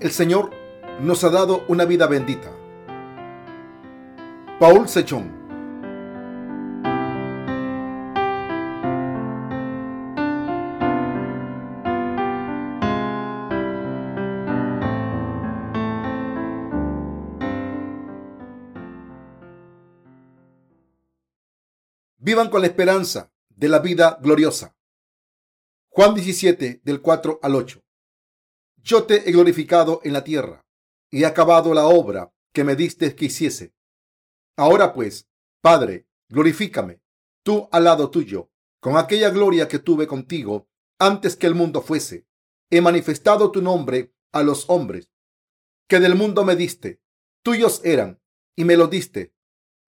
El Señor nos ha dado una vida bendita. Paul Sechón Vivan con la esperanza de la vida gloriosa. Juan 17, del 4 al 8. Yo te he glorificado en la tierra y he acabado la obra que me diste que hiciese. Ahora pues, Padre, glorifícame, tú al lado tuyo, con aquella gloria que tuve contigo antes que el mundo fuese. He manifestado tu nombre a los hombres, que del mundo me diste. Tuyos eran, y me lo diste,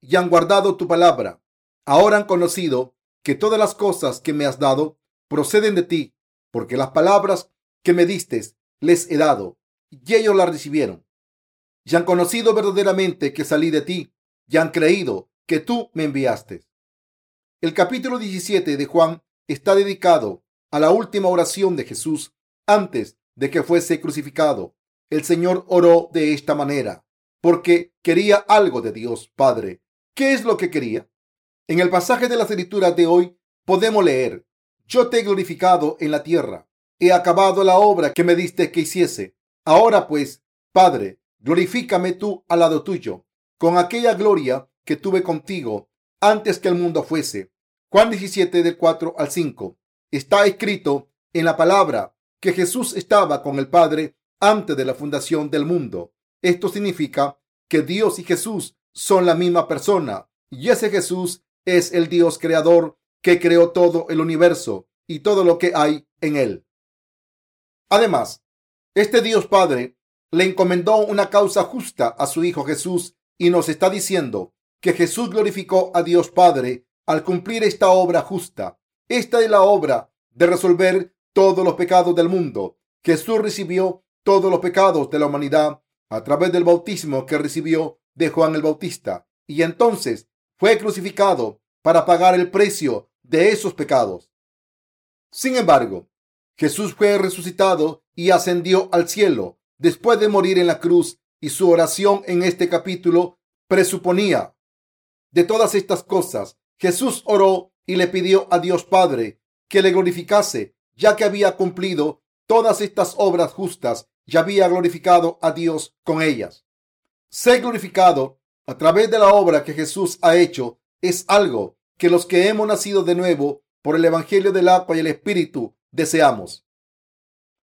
y han guardado tu palabra. Ahora han conocido que todas las cosas que me has dado proceden de ti, porque las palabras que me diste les he dado, y ellos las recibieron. Y han conocido verdaderamente que salí de ti, y han creído que tú me enviaste. El capítulo 17 de Juan está dedicado a la última oración de Jesús antes de que fuese crucificado. El Señor oró de esta manera porque quería algo de Dios Padre. ¿Qué es lo que quería? En el pasaje de las escrituras de hoy podemos leer, yo te he glorificado en la tierra, he acabado la obra que me diste que hiciese. Ahora pues, Padre, glorifícame tú al lado tuyo, con aquella gloria que tuve contigo antes que el mundo fuese. Juan 17 del 4 al 5. Está escrito en la palabra que Jesús estaba con el Padre antes de la fundación del mundo. Esto significa que Dios y Jesús son la misma persona y ese Jesús es el Dios creador que creó todo el universo y todo lo que hay en él. Además, este Dios Padre le encomendó una causa justa a su Hijo Jesús y nos está diciendo que Jesús glorificó a Dios Padre al cumplir esta obra justa. Esta es la obra de resolver todos los pecados del mundo. Jesús recibió todos los pecados de la humanidad a través del bautismo que recibió de Juan el Bautista. Y entonces fue crucificado para pagar el precio de esos pecados. Sin embargo, Jesús fue resucitado y ascendió al cielo después de morir en la cruz y su oración en este capítulo presuponía de todas estas cosas. Jesús oró y le pidió a Dios Padre que le glorificase, ya que había cumplido todas estas obras justas y había glorificado a Dios con ellas. Ser glorificado a través de la obra que Jesús ha hecho es algo que los que hemos nacido de nuevo por el Evangelio del agua y el Espíritu deseamos.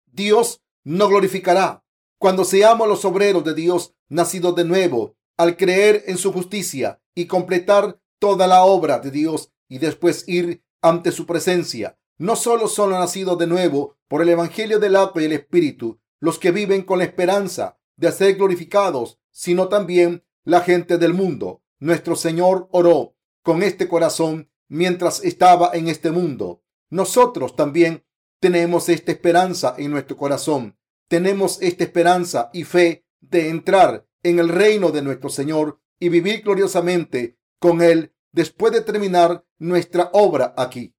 Dios nos glorificará cuando seamos los obreros de Dios nacidos de nuevo al creer en su justicia y completar toda la obra de Dios y después ir ante su presencia. No solo son nacidos de nuevo por el Evangelio del agua y el Espíritu los que viven con la esperanza de ser glorificados, sino también la gente del mundo. Nuestro Señor oró con este corazón mientras estaba en este mundo. Nosotros también tenemos esta esperanza en nuestro corazón. Tenemos esta esperanza y fe de entrar en el reino de nuestro Señor y vivir gloriosamente con Él después de terminar nuestra obra aquí.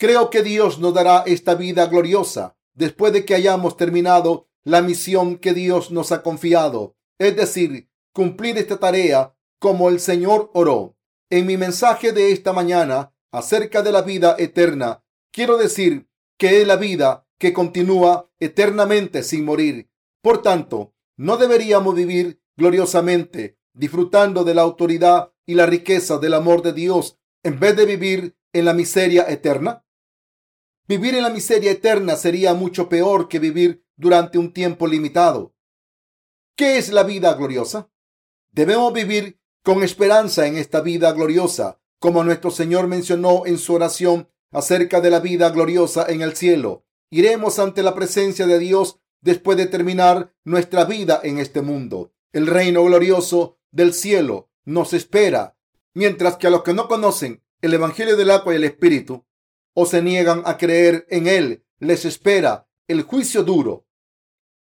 Creo que Dios nos dará esta vida gloriosa después de que hayamos terminado la misión que Dios nos ha confiado, es decir, cumplir esta tarea como el Señor oró. En mi mensaje de esta mañana acerca de la vida eterna, quiero decir que es la vida que continúa eternamente sin morir. Por tanto, no deberíamos vivir gloriosamente, disfrutando de la autoridad y la riqueza del amor de Dios, en vez de vivir en la miseria eterna. Vivir en la miseria eterna sería mucho peor que vivir durante un tiempo limitado. ¿Qué es la vida gloriosa? Debemos vivir con esperanza en esta vida gloriosa, como nuestro Señor mencionó en su oración acerca de la vida gloriosa en el cielo. Iremos ante la presencia de Dios después de terminar nuestra vida en este mundo. El reino glorioso del cielo nos espera, mientras que a los que no conocen el Evangelio del agua y el Espíritu o se niegan a creer en él, les espera el juicio duro.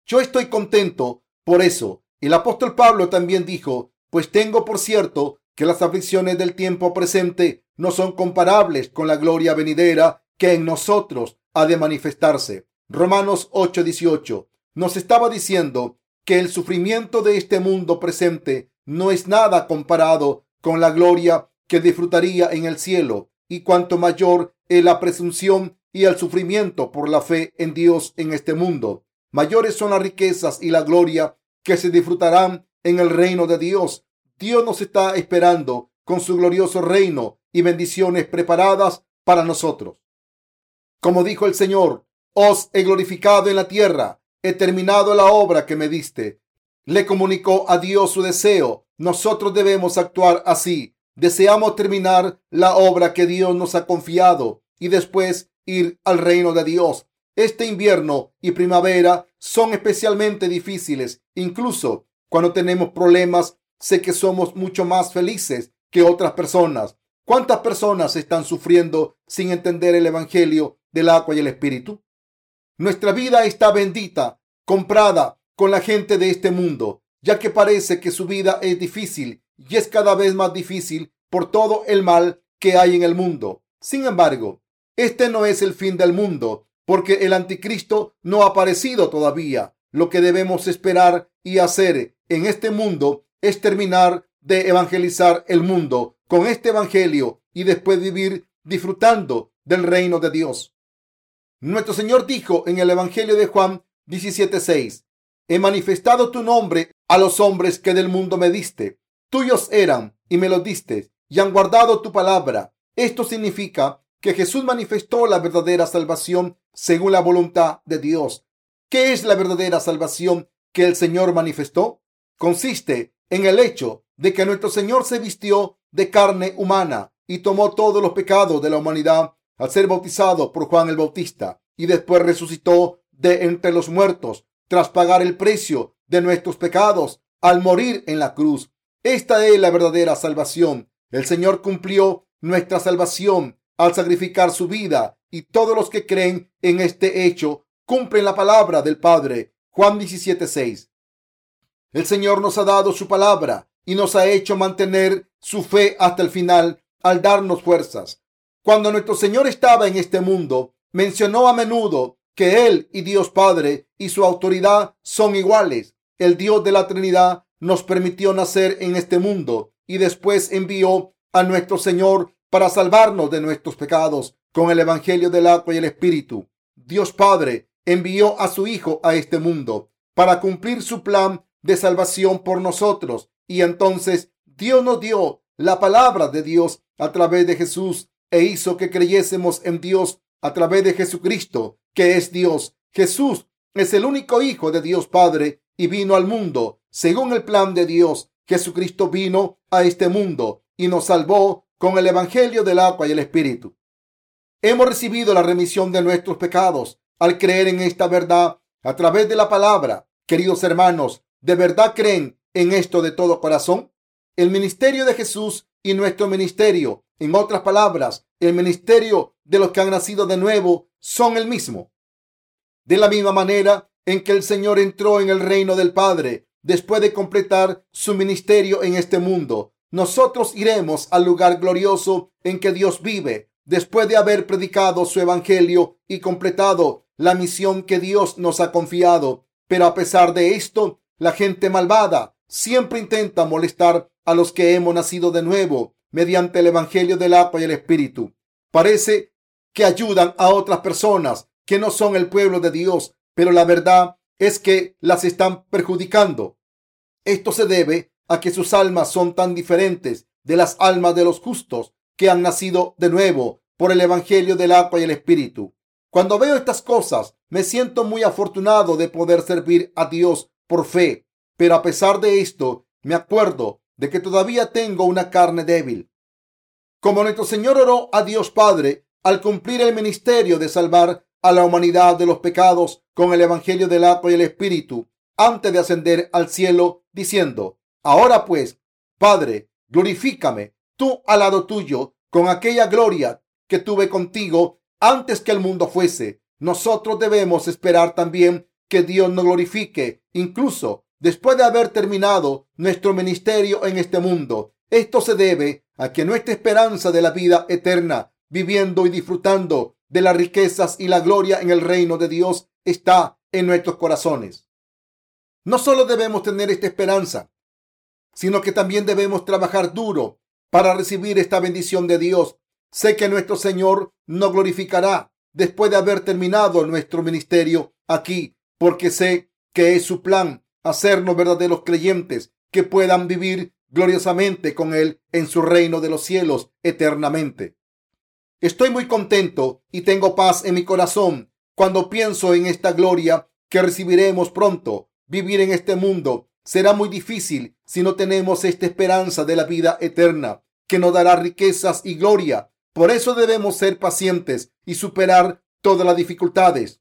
Yo estoy contento por eso el apóstol Pablo también dijo, pues tengo por cierto que las aflicciones del tiempo presente no son comparables con la gloria venidera que en nosotros ha de manifestarse. Romanos 8:18. nos estaba diciendo que el sufrimiento de este mundo presente no es nada comparado con la gloria que disfrutaría en el cielo y cuanto mayor es la presunción y el sufrimiento por la fe en Dios en este mundo, mayores son las riquezas y la gloria que se disfrutarán en el reino de Dios. Dios nos está esperando con su glorioso reino y bendiciones preparadas para nosotros. Como dijo el Señor, os he glorificado en la tierra, he terminado la obra que me diste. Le comunicó a Dios su deseo. Nosotros debemos actuar así. Deseamos terminar la obra que Dios nos ha confiado y después ir al reino de Dios. Este invierno y primavera son especialmente difíciles. Incluso cuando tenemos problemas, sé que somos mucho más felices que otras personas. ¿Cuántas personas están sufriendo sin entender el Evangelio del agua y el Espíritu? Nuestra vida está bendita, comprada con la gente de este mundo, ya que parece que su vida es difícil y es cada vez más difícil por todo el mal que hay en el mundo. Sin embargo, este no es el fin del mundo, porque el anticristo no ha aparecido todavía. Lo que debemos esperar y hacer en este mundo es terminar de evangelizar el mundo con este evangelio y después vivir disfrutando del reino de Dios. Nuestro Señor dijo en el Evangelio de Juan 17:6, He manifestado tu nombre a los hombres que del mundo me diste. Tuyos eran y me los diste y han guardado tu palabra. Esto significa que Jesús manifestó la verdadera salvación según la voluntad de Dios. ¿Qué es la verdadera salvación que el Señor manifestó? Consiste en el hecho de que nuestro Señor se vistió de carne humana y tomó todos los pecados de la humanidad al ser bautizado por Juan el Bautista y después resucitó de entre los muertos tras pagar el precio de nuestros pecados al morir en la cruz. Esta es la verdadera salvación. El Señor cumplió nuestra salvación al sacrificar su vida y todos los que creen en este hecho cumplen la palabra del Padre. Juan 17:6. El Señor nos ha dado su palabra y nos ha hecho mantener su fe hasta el final al darnos fuerzas. Cuando nuestro Señor estaba en este mundo, mencionó a menudo que Él y Dios Padre y su autoridad son iguales. El Dios de la Trinidad nos permitió nacer en este mundo y después envió a nuestro Señor para salvarnos de nuestros pecados con el Evangelio del agua y el Espíritu. Dios Padre envió a su Hijo a este mundo para cumplir su plan de salvación por nosotros y entonces Dios nos dio la palabra de Dios a través de Jesús e hizo que creyésemos en Dios a través de Jesucristo, que es Dios. Jesús es el único Hijo de Dios Padre y vino al mundo según el plan de Dios. Jesucristo vino a este mundo y nos salvó con el Evangelio del agua y el Espíritu. Hemos recibido la remisión de nuestros pecados al creer en esta verdad a través de la palabra. Queridos hermanos, ¿de verdad creen en esto de todo corazón? El ministerio de Jesús y nuestro ministerio, en otras palabras, el ministerio de los que han nacido de nuevo, son el mismo. De la misma manera en que el Señor entró en el reino del Padre después de completar su ministerio en este mundo, nosotros iremos al lugar glorioso en que Dios vive después de haber predicado su evangelio y completado la misión que Dios nos ha confiado. Pero a pesar de esto, la gente malvada siempre intenta molestar a los que hemos nacido de nuevo mediante el Evangelio del agua y el Espíritu. Parece que ayudan a otras personas que no son el pueblo de Dios, pero la verdad es que las están perjudicando. Esto se debe a que sus almas son tan diferentes de las almas de los justos que han nacido de nuevo por el Evangelio del agua y el Espíritu. Cuando veo estas cosas, me siento muy afortunado de poder servir a Dios por fe, pero a pesar de esto, me acuerdo de que todavía tengo una carne débil. Como nuestro Señor oró a Dios Padre al cumplir el ministerio de salvar a la humanidad de los pecados con el Evangelio del agua y el Espíritu, antes de ascender al cielo, diciendo, Ahora pues, Padre, glorifícame tú al lado tuyo con aquella gloria que tuve contigo antes que el mundo fuese. Nosotros debemos esperar también que Dios nos glorifique, incluso después de haber terminado nuestro ministerio en este mundo. Esto se debe a que nuestra esperanza de la vida eterna, viviendo y disfrutando de las riquezas y la gloria en el reino de Dios, está en nuestros corazones. No solo debemos tener esta esperanza, sino que también debemos trabajar duro para recibir esta bendición de Dios. Sé que nuestro Señor nos glorificará después de haber terminado nuestro ministerio aquí, porque sé que es su plan hacernos verdaderos creyentes que puedan vivir gloriosamente con Él en su reino de los cielos eternamente. Estoy muy contento y tengo paz en mi corazón cuando pienso en esta gloria que recibiremos pronto. Vivir en este mundo será muy difícil si no tenemos esta esperanza de la vida eterna que nos dará riquezas y gloria. Por eso debemos ser pacientes y superar todas las dificultades.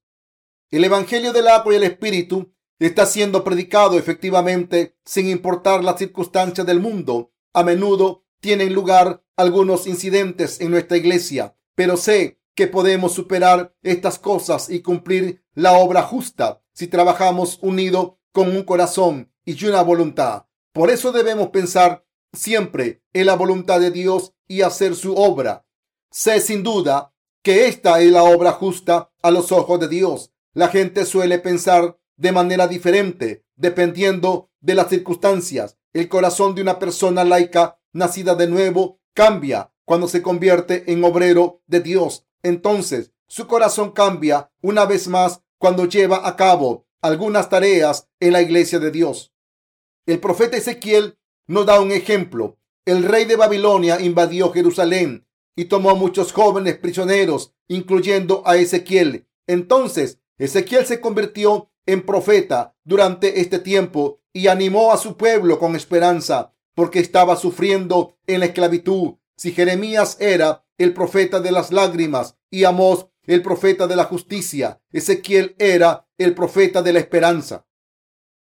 El Evangelio del agua y el Espíritu está siendo predicado efectivamente sin importar las circunstancias del mundo. A menudo tienen lugar algunos incidentes en nuestra iglesia, pero sé que podemos superar estas cosas y cumplir la obra justa si trabajamos unido con un corazón y una voluntad. Por eso debemos pensar siempre en la voluntad de Dios y hacer su obra. Sé sin duda que esta es la obra justa a los ojos de Dios. La gente suele pensar de manera diferente dependiendo de las circunstancias. El corazón de una persona laica nacida de nuevo cambia cuando se convierte en obrero de Dios. Entonces, su corazón cambia una vez más cuando lleva a cabo algunas tareas en la iglesia de Dios. El profeta Ezequiel nos da un ejemplo. El rey de Babilonia invadió Jerusalén y tomó a muchos jóvenes prisioneros, incluyendo a Ezequiel. Entonces, Ezequiel se convirtió en profeta durante este tiempo y animó a su pueblo con esperanza porque estaba sufriendo en la esclavitud. Si Jeremías era el profeta de las lágrimas y Amós el profeta de la justicia, Ezequiel era el profeta de la esperanza.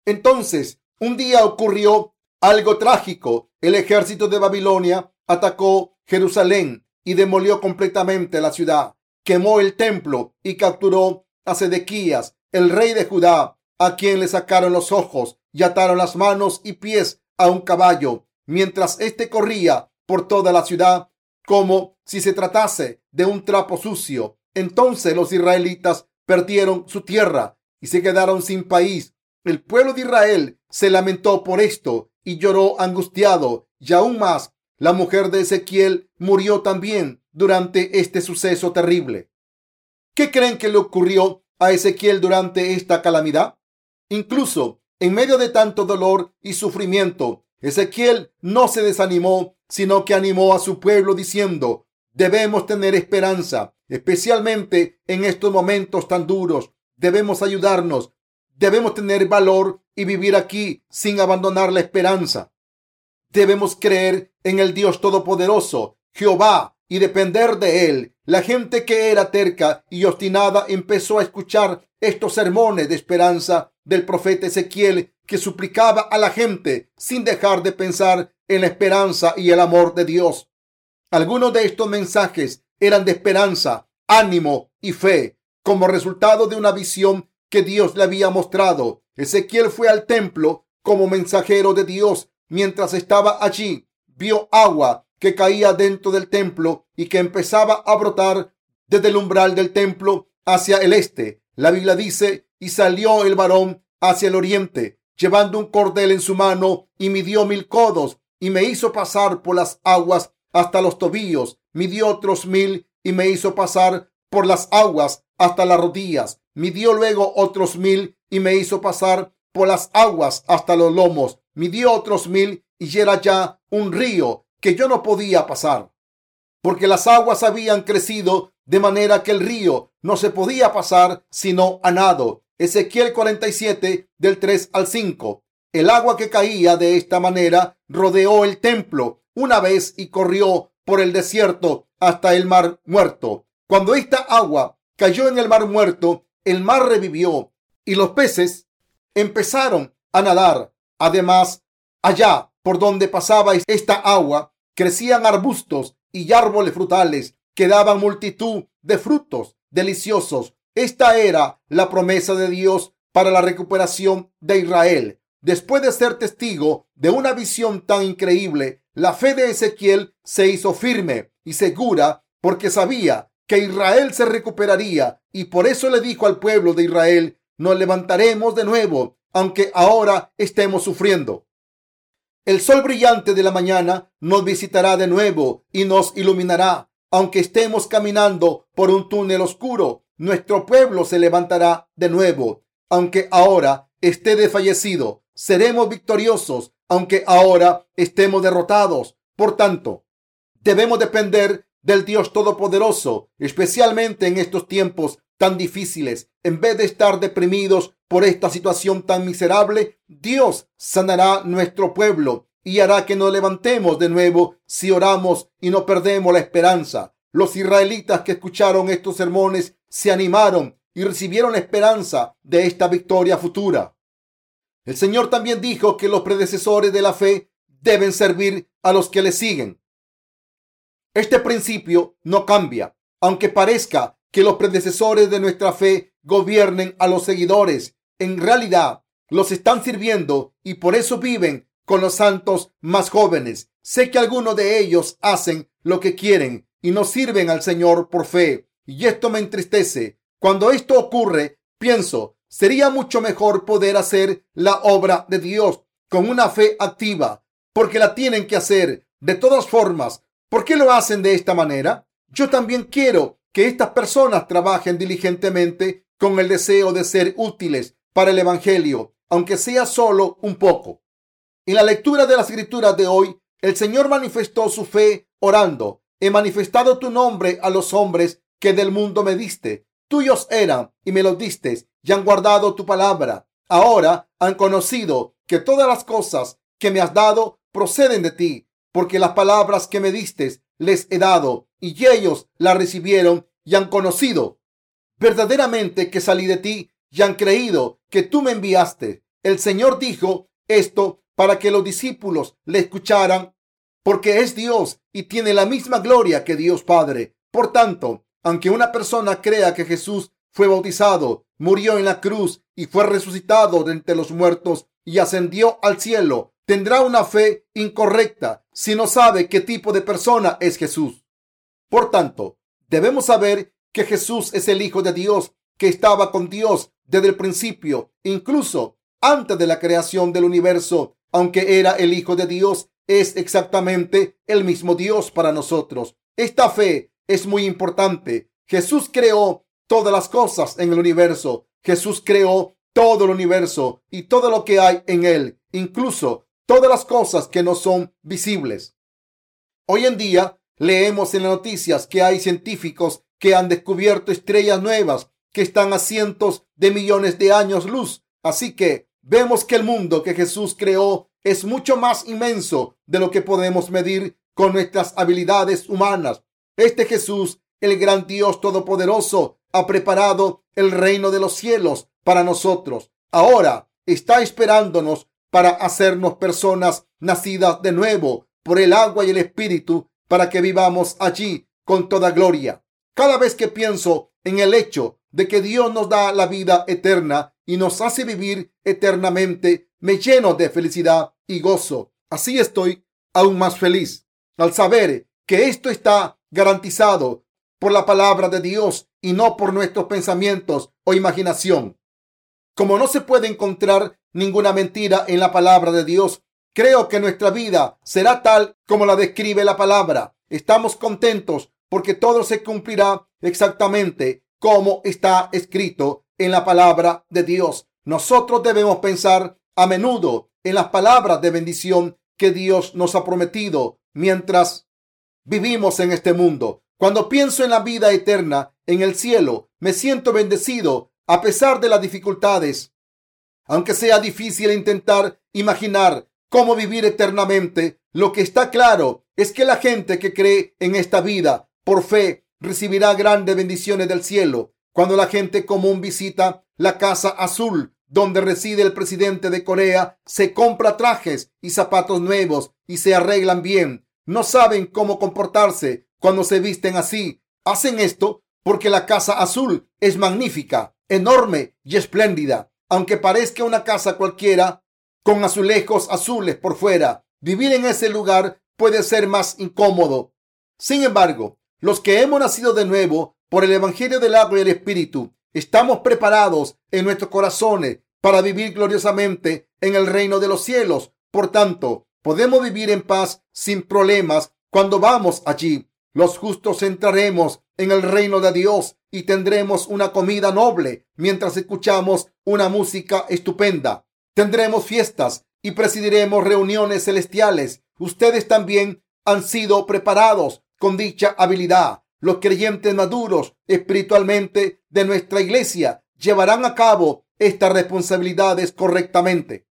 Entonces, un día ocurrió algo trágico. El ejército de Babilonia atacó Jerusalén y demolió completamente la ciudad. Quemó el templo y capturó a Sedequías, el rey de Judá, a quien le sacaron los ojos y ataron las manos y pies a un caballo, mientras éste corría por toda la ciudad como si se tratase de un trapo sucio. Entonces los israelitas perdieron su tierra y se quedaron sin país. El pueblo de Israel se lamentó por esto y lloró angustiado. Y aún más, la mujer de Ezequiel murió también durante este suceso terrible. ¿Qué creen que le ocurrió a Ezequiel durante esta calamidad? Incluso en medio de tanto dolor y sufrimiento, Ezequiel no se desanimó, sino que animó a su pueblo diciendo, debemos tener esperanza, especialmente en estos momentos tan duros. Debemos ayudarnos, debemos tener valor y vivir aquí sin abandonar la esperanza. Debemos creer en el Dios Todopoderoso, Jehová, y depender de él. La gente que era terca y obstinada empezó a escuchar estos sermones de esperanza del profeta Ezequiel que suplicaba a la gente sin dejar de pensar en la esperanza y el amor de Dios. Algunos de estos mensajes eran de esperanza, ánimo y fe como resultado de una visión que Dios le había mostrado. Ezequiel fue al templo como mensajero de Dios. Mientras estaba allí, vio agua que caía dentro del templo y que empezaba a brotar desde el umbral del templo hacia el este. La Biblia dice, y salió el varón hacia el oriente, llevando un cordel en su mano, y midió mil codos, y me hizo pasar por las aguas hasta los tobillos, midió otros mil, y me hizo pasar por las aguas hasta las rodillas, midió luego otros mil, y me hizo pasar por las aguas hasta los lomos, midió otros mil, y era ya un río que yo no podía pasar, porque las aguas habían crecido de manera que el río no se podía pasar sino a nado. Ezequiel 47 del 3 al 5. El agua que caía de esta manera rodeó el templo una vez y corrió por el desierto hasta el mar muerto. Cuando esta agua cayó en el mar muerto, el mar revivió y los peces empezaron a nadar. Además, allá por donde pasaba esta agua, crecían arbustos y árboles frutales que daban multitud de frutos deliciosos. Esta era la promesa de Dios para la recuperación de Israel. Después de ser testigo de una visión tan increíble, la fe de Ezequiel se hizo firme y segura porque sabía que Israel se recuperaría y por eso le dijo al pueblo de Israel, nos levantaremos de nuevo, aunque ahora estemos sufriendo. El sol brillante de la mañana nos visitará de nuevo y nos iluminará. Aunque estemos caminando por un túnel oscuro, nuestro pueblo se levantará de nuevo. Aunque ahora esté desfallecido, seremos victoriosos, aunque ahora estemos derrotados. Por tanto, debemos depender del Dios Todopoderoso, especialmente en estos tiempos tan difíciles. En vez de estar deprimidos por esta situación tan miserable, Dios sanará nuestro pueblo y hará que nos levantemos de nuevo si oramos y no perdemos la esperanza. Los israelitas que escucharon estos sermones se animaron y recibieron esperanza de esta victoria futura. El Señor también dijo que los predecesores de la fe deben servir a los que le siguen. Este principio no cambia, aunque parezca que los predecesores de nuestra fe gobiernen a los seguidores. En realidad, los están sirviendo y por eso viven con los santos más jóvenes. Sé que algunos de ellos hacen lo que quieren y no sirven al Señor por fe. Y esto me entristece. Cuando esto ocurre, pienso, sería mucho mejor poder hacer la obra de Dios con una fe activa, porque la tienen que hacer. De todas formas, ¿Por qué lo hacen de esta manera? Yo también quiero que estas personas trabajen diligentemente con el deseo de ser útiles para el Evangelio, aunque sea solo un poco. En la lectura de las escrituras de hoy, el Señor manifestó su fe orando. He manifestado tu nombre a los hombres que del mundo me diste. Tuyos eran y me los diste y han guardado tu palabra. Ahora han conocido que todas las cosas que me has dado proceden de ti porque las palabras que me diste les he dado y ellos las recibieron y han conocido verdaderamente que salí de ti y han creído que tú me enviaste. El Señor dijo esto para que los discípulos le escucharan, porque es Dios y tiene la misma gloria que Dios Padre. Por tanto, aunque una persona crea que Jesús fue bautizado, murió en la cruz y fue resucitado de entre los muertos y ascendió al cielo, tendrá una fe incorrecta si no sabe qué tipo de persona es Jesús. Por tanto, debemos saber que Jesús es el Hijo de Dios, que estaba con Dios desde el principio, incluso antes de la creación del universo, aunque era el Hijo de Dios, es exactamente el mismo Dios para nosotros. Esta fe es muy importante. Jesús creó todas las cosas en el universo. Jesús creó todo el universo y todo lo que hay en él, incluso todas las cosas que no son visibles. Hoy en día leemos en las noticias que hay científicos que han descubierto estrellas nuevas que están a cientos de millones de años luz. Así que vemos que el mundo que Jesús creó es mucho más inmenso de lo que podemos medir con nuestras habilidades humanas. Este Jesús, el gran Dios Todopoderoso, ha preparado el reino de los cielos para nosotros. Ahora está esperándonos para hacernos personas nacidas de nuevo por el agua y el espíritu para que vivamos allí con toda gloria. Cada vez que pienso en el hecho de que Dios nos da la vida eterna y nos hace vivir eternamente, me lleno de felicidad y gozo. Así estoy aún más feliz al saber que esto está garantizado por la palabra de Dios y no por nuestros pensamientos o imaginación. Como no se puede encontrar ninguna mentira en la palabra de Dios, creo que nuestra vida será tal como la describe la palabra. Estamos contentos porque todo se cumplirá exactamente como está escrito en la palabra de Dios. Nosotros debemos pensar a menudo en las palabras de bendición que Dios nos ha prometido mientras vivimos en este mundo. Cuando pienso en la vida eterna en el cielo, me siento bendecido a pesar de las dificultades. Aunque sea difícil intentar imaginar cómo vivir eternamente, lo que está claro es que la gente que cree en esta vida por fe recibirá grandes bendiciones del cielo. Cuando la gente común visita la Casa Azul, donde reside el presidente de Corea, se compra trajes y zapatos nuevos y se arreglan bien. No saben cómo comportarse cuando se visten así. Hacen esto porque la Casa Azul es magnífica enorme y espléndida, aunque parezca una casa cualquiera, con azulejos azules por fuera. Vivir en ese lugar puede ser más incómodo. Sin embargo, los que hemos nacido de nuevo por el Evangelio del agua y el Espíritu, Estamos preparados en nuestros corazones para vivir gloriosamente en el reino de los cielos. Por tanto, podemos vivir en paz sin problemas cuando vamos allí. Los justos entraremos en el reino de Dios y tendremos una comida noble mientras escuchamos una música estupenda. Tendremos fiestas y presidiremos reuniones celestiales. Ustedes también han sido preparados con dicha habilidad. Los creyentes maduros espiritualmente de nuestra iglesia llevarán a cabo estas responsabilidades correctamente.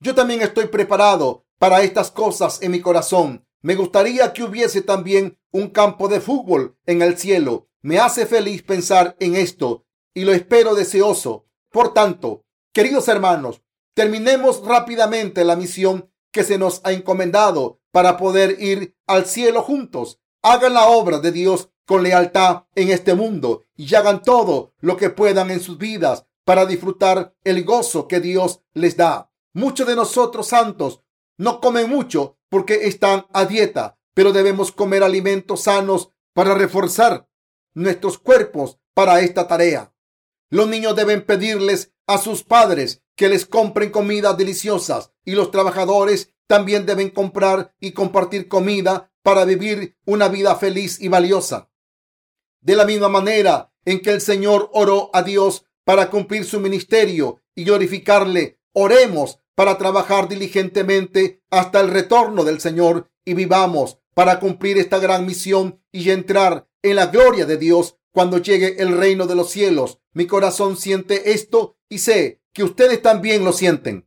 Yo también estoy preparado para estas cosas en mi corazón. Me gustaría que hubiese también un campo de fútbol en el cielo. Me hace feliz pensar en esto y lo espero deseoso. Por tanto, queridos hermanos, terminemos rápidamente la misión que se nos ha encomendado para poder ir al cielo juntos. Hagan la obra de Dios con lealtad en este mundo y hagan todo lo que puedan en sus vidas para disfrutar el gozo que Dios les da. Muchos de nosotros santos no comen mucho porque están a dieta, pero debemos comer alimentos sanos para reforzar nuestros cuerpos para esta tarea. Los niños deben pedirles a sus padres que les compren comidas deliciosas y los trabajadores también deben comprar y compartir comida para vivir una vida feliz y valiosa. De la misma manera en que el Señor oró a Dios para cumplir su ministerio y glorificarle, oremos para trabajar diligentemente hasta el retorno del Señor y vivamos para cumplir esta gran misión y entrar en la gloria de Dios cuando llegue el reino de los cielos. Mi corazón siente esto y sé que ustedes también lo sienten.